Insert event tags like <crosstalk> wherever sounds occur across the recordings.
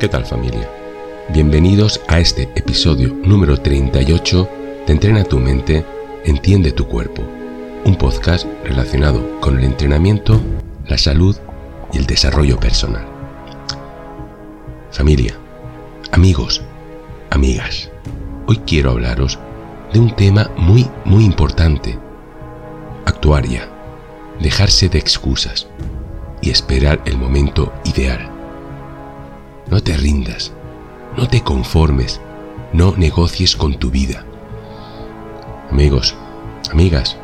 ¿Qué tal familia? Bienvenidos a este episodio número 38 de Entrena tu mente, entiende tu cuerpo, un podcast relacionado con el entrenamiento, la salud y el desarrollo personal. Familia, amigos, amigas, hoy quiero hablaros de un tema muy, muy importante. Actuar ya, dejarse de excusas y esperar el momento ideal no te rindas, no te conformes, no negocies con tu vida. Amigos, amigas,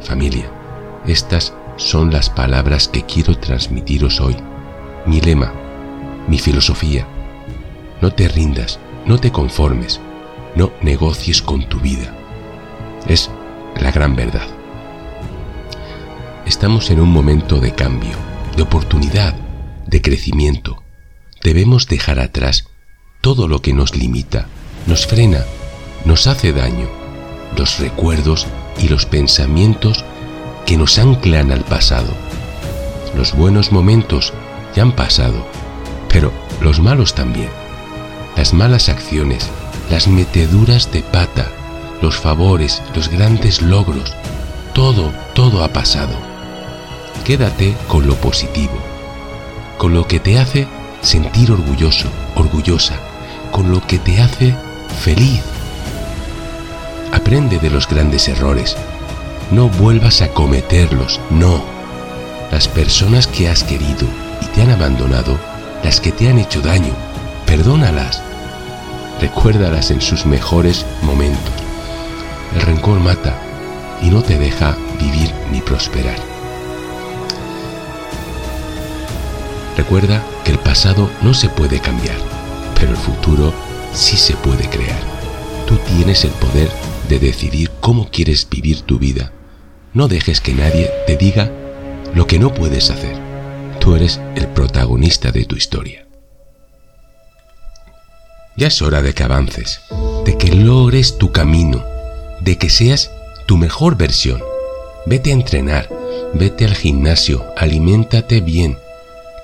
familia, estas son las palabras que quiero transmitiros hoy. Mi lema, mi filosofía. No te rindas, no te conformes, no negocies con tu vida. Es la gran verdad. Estamos en un momento de cambio, de oportunidad, de crecimiento, debemos dejar atrás todo lo que nos limita, nos frena, nos hace daño, los recuerdos y los pensamientos que nos anclan al pasado. Los buenos momentos ya han pasado, pero los malos también. Las malas acciones, las meteduras de pata, los favores, los grandes logros, todo, todo ha pasado. Quédate con lo positivo, con lo que te hace sentir orgulloso, orgullosa, con lo que te hace feliz. Aprende de los grandes errores. No vuelvas a cometerlos, no. Las personas que has querido y te han abandonado, las que te han hecho daño, perdónalas. Recuérdalas en sus mejores momentos. El rencor mata y no te deja vivir ni prosperar. Recuerda que el pasado no se puede cambiar, pero el futuro sí se puede crear. Tú tienes el poder de decidir cómo quieres vivir tu vida. No dejes que nadie te diga lo que no puedes hacer. Tú eres el protagonista de tu historia. Ya es hora de que avances, de que logres tu camino, de que seas tu mejor versión. Vete a entrenar, vete al gimnasio, aliméntate bien,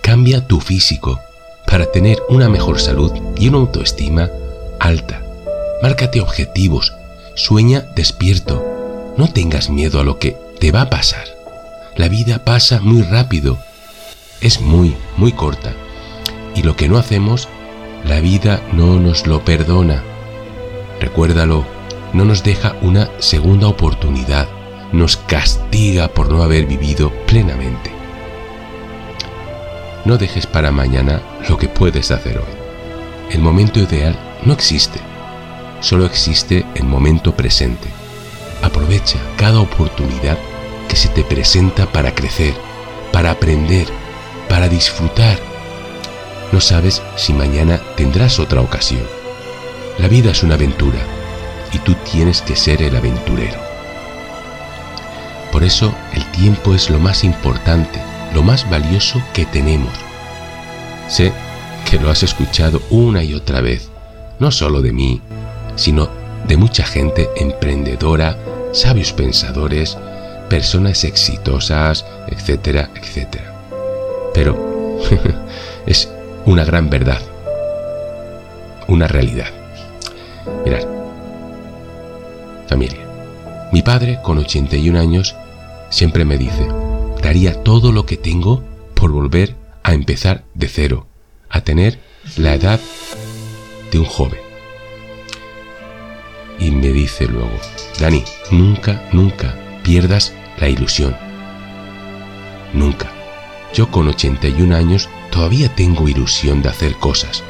Cambia tu físico para tener una mejor salud y una autoestima alta. Márcate objetivos, sueña despierto. No tengas miedo a lo que te va a pasar. La vida pasa muy rápido, es muy, muy corta. Y lo que no hacemos, la vida no nos lo perdona. Recuérdalo, no nos deja una segunda oportunidad, nos castiga por no haber vivido plenamente. No dejes para mañana lo que puedes hacer hoy. El momento ideal no existe, solo existe el momento presente. Aprovecha cada oportunidad que se te presenta para crecer, para aprender, para disfrutar. No sabes si mañana tendrás otra ocasión. La vida es una aventura y tú tienes que ser el aventurero. Por eso el tiempo es lo más importante lo más valioso que tenemos. Sé que lo has escuchado una y otra vez, no solo de mí, sino de mucha gente emprendedora, sabios pensadores, personas exitosas, etcétera, etcétera. Pero <laughs> es una gran verdad, una realidad. Mirad, familia, mi padre con 81 años siempre me dice, daría todo lo que tengo por volver a empezar de cero, a tener la edad de un joven. Y me dice luego, Dani, nunca, nunca pierdas la ilusión. Nunca. Yo con 81 años todavía tengo ilusión de hacer cosas.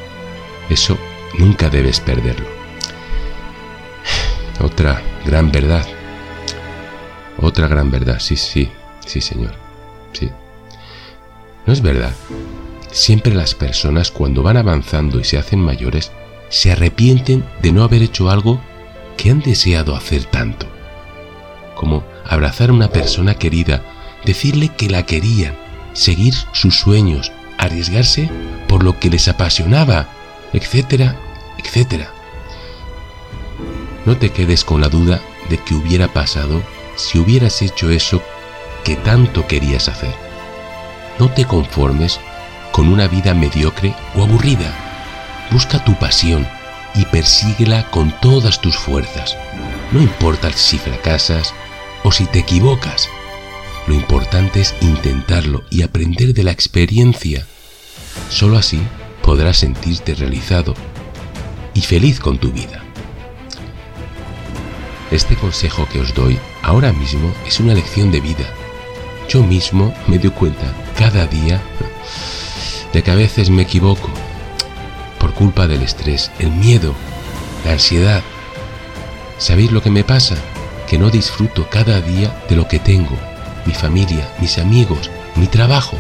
Eso nunca debes perderlo. <sighs> Otra gran verdad. Otra gran verdad, sí, sí, Sí, señor. Sí. ¿No es verdad? Siempre las personas cuando van avanzando y se hacen mayores se arrepienten de no haber hecho algo que han deseado hacer tanto. Como abrazar a una persona querida, decirle que la querían, seguir sus sueños, arriesgarse por lo que les apasionaba, etcétera, etcétera. No te quedes con la duda de que hubiera pasado si hubieras hecho eso que tanto querías hacer. No te conformes con una vida mediocre o aburrida. busca tu pasión y persíguela con todas tus fuerzas. No importa si fracasas o si te equivocas. Lo importante es intentarlo y aprender de la experiencia. Solo así podrás sentirte realizado y feliz con tu vida. Este consejo que os doy ahora mismo es una lección de vida. Yo mismo me doy cuenta cada día de que a veces me equivoco por culpa del estrés, el miedo, la ansiedad. ¿Sabéis lo que me pasa? Que no disfruto cada día de lo que tengo, mi familia, mis amigos, mi trabajo.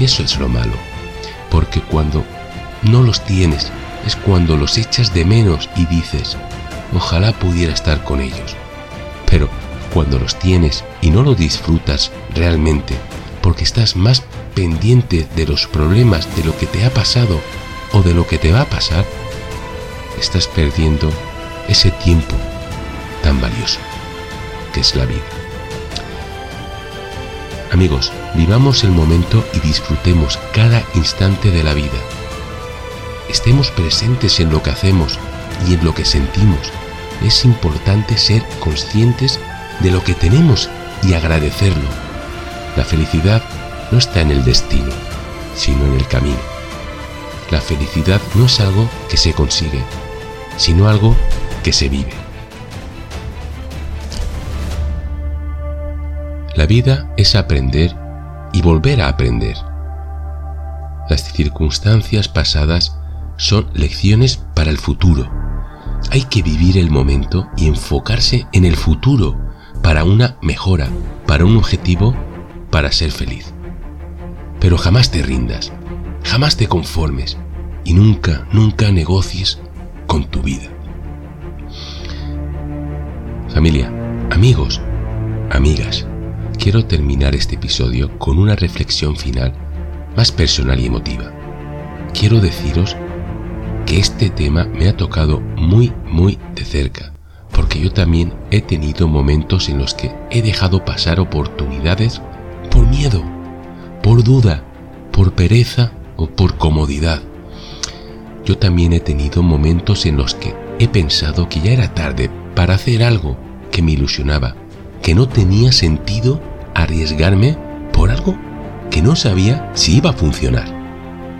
Y eso es lo malo. Porque cuando no los tienes es cuando los echas de menos y dices, ojalá pudiera estar con ellos. Pero cuando los tienes y no lo disfrutas realmente, porque estás más pendiente de los problemas, de lo que te ha pasado o de lo que te va a pasar, estás perdiendo ese tiempo tan valioso que es la vida. Amigos, vivamos el momento y disfrutemos cada instante de la vida. Estemos presentes en lo que hacemos y en lo que sentimos. Es importante ser conscientes de lo que tenemos y agradecerlo. La felicidad no está en el destino, sino en el camino. La felicidad no es algo que se consigue, sino algo que se vive. La vida es aprender y volver a aprender. Las circunstancias pasadas son lecciones para el futuro. Hay que vivir el momento y enfocarse en el futuro para una mejora, para un objetivo, para ser feliz. Pero jamás te rindas, jamás te conformes y nunca, nunca negocies con tu vida. Familia, amigos, amigas, quiero terminar este episodio con una reflexión final más personal y emotiva. Quiero deciros que este tema me ha tocado muy, muy de cerca, porque yo también he tenido momentos en los que he dejado pasar oportunidades por miedo, por duda, por pereza o por comodidad. Yo también he tenido momentos en los que he pensado que ya era tarde para hacer algo que me ilusionaba, que no tenía sentido arriesgarme por algo que no sabía si iba a funcionar,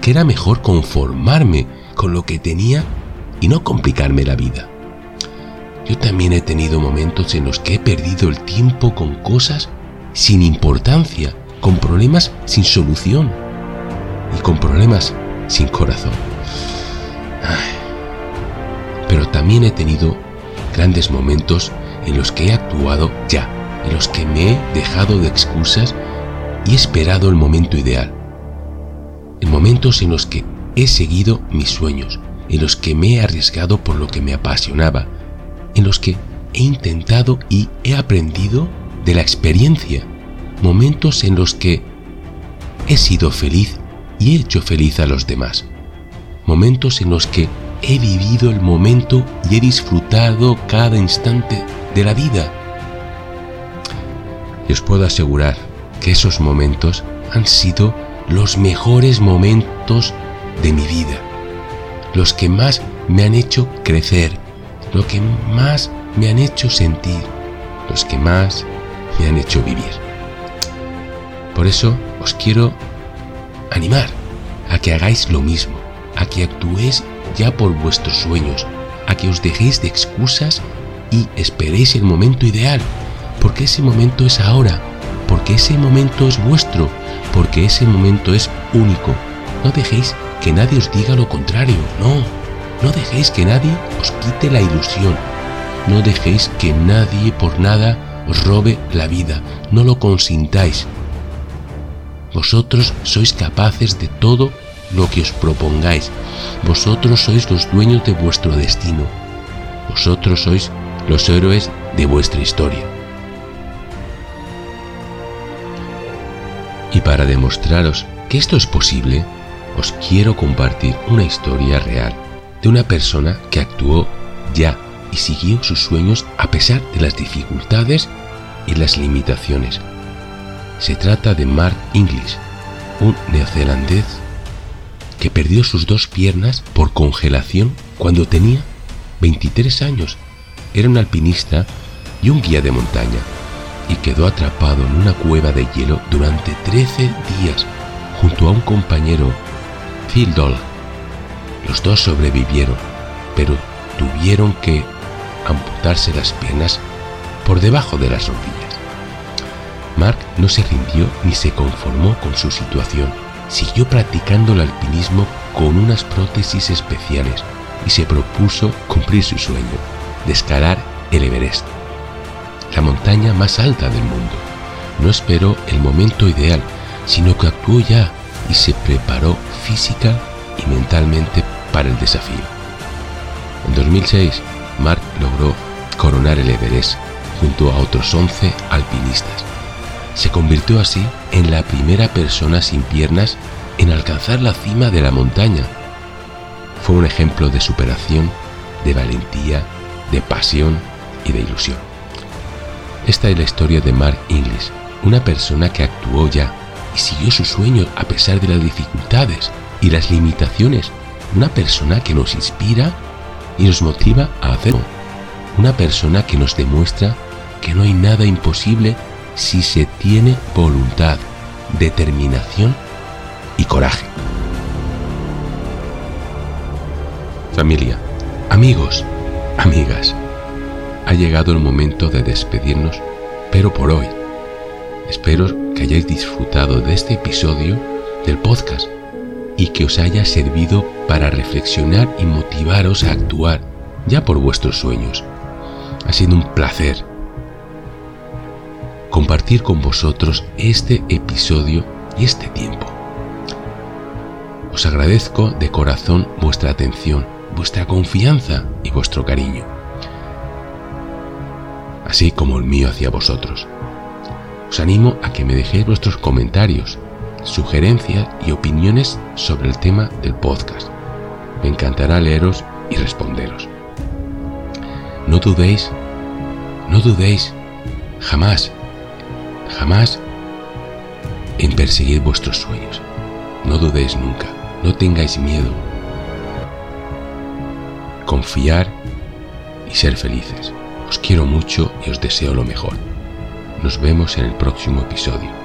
que era mejor conformarme con lo que tenía y no complicarme la vida. Yo también he tenido momentos en los que he perdido el tiempo con cosas sin importancia, con problemas sin solución y con problemas sin corazón. Pero también he tenido grandes momentos en los que he actuado ya, en los que me he dejado de excusas y he esperado el momento ideal. En momentos en los que he seguido mis sueños, en los que me he arriesgado por lo que me apasionaba, en los que he intentado y he aprendido de la experiencia, momentos en los que he sido feliz y he hecho feliz a los demás, momentos en los que he vivido el momento y he disfrutado cada instante de la vida. Y os puedo asegurar que esos momentos han sido los mejores momentos de mi vida, los que más me han hecho crecer, los que más me han hecho sentir, los que más me han hecho vivir. Por eso os quiero animar a que hagáis lo mismo, a que actuéis ya por vuestros sueños, a que os dejéis de excusas y esperéis el momento ideal, porque ese momento es ahora, porque ese momento es vuestro, porque ese momento es único. No dejéis que nadie os diga lo contrario, no. No dejéis que nadie os quite la ilusión. No dejéis que nadie por nada os robe la vida. No lo consintáis. Vosotros sois capaces de todo lo que os propongáis. Vosotros sois los dueños de vuestro destino. Vosotros sois los héroes de vuestra historia. Y para demostraros que esto es posible, os quiero compartir una historia real de una persona que actuó ya y siguió sus sueños a pesar de las dificultades y las limitaciones. Se trata de Mark Inglis, un neozelandés que perdió sus dos piernas por congelación cuando tenía 23 años. Era un alpinista y un guía de montaña y quedó atrapado en una cueva de hielo durante 13 días junto a un compañero, Phil Doll. Los dos sobrevivieron, pero tuvieron que amputarse las piernas por debajo de las rodillas. Mark no se rindió ni se conformó con su situación. Siguió practicando el alpinismo con unas prótesis especiales y se propuso cumplir su sueño, de escalar el Everest, la montaña más alta del mundo. No esperó el momento ideal, sino que actuó ya y se preparó física y mentalmente para el desafío. En 2006, Mark logró coronar el Everest junto a otros 11 alpinistas. Se convirtió así en la primera persona sin piernas en alcanzar la cima de la montaña. Fue un ejemplo de superación, de valentía, de pasión y de ilusión. Esta es la historia de Mark Inglis, una persona que actuó ya y siguió su sueño a pesar de las dificultades y las limitaciones. Una persona que nos inspira y nos motiva a hacerlo. Una persona que nos demuestra que no hay nada imposible si se tiene voluntad, determinación y coraje. Familia, amigos, amigas, ha llegado el momento de despedirnos, pero por hoy. Espero que hayáis disfrutado de este episodio del podcast y que os haya servido para reflexionar y motivaros a actuar ya por vuestros sueños. Ha sido un placer compartir con vosotros este episodio y este tiempo. Os agradezco de corazón vuestra atención, vuestra confianza y vuestro cariño, así como el mío hacia vosotros. Os animo a que me dejéis vuestros comentarios, sugerencias y opiniones sobre el tema del podcast. Me encantará leeros y responderos. No dudéis, no dudéis, jamás jamás en perseguir vuestros sueños. No dudéis nunca, no tengáis miedo. Confiar y ser felices. Os quiero mucho y os deseo lo mejor. Nos vemos en el próximo episodio.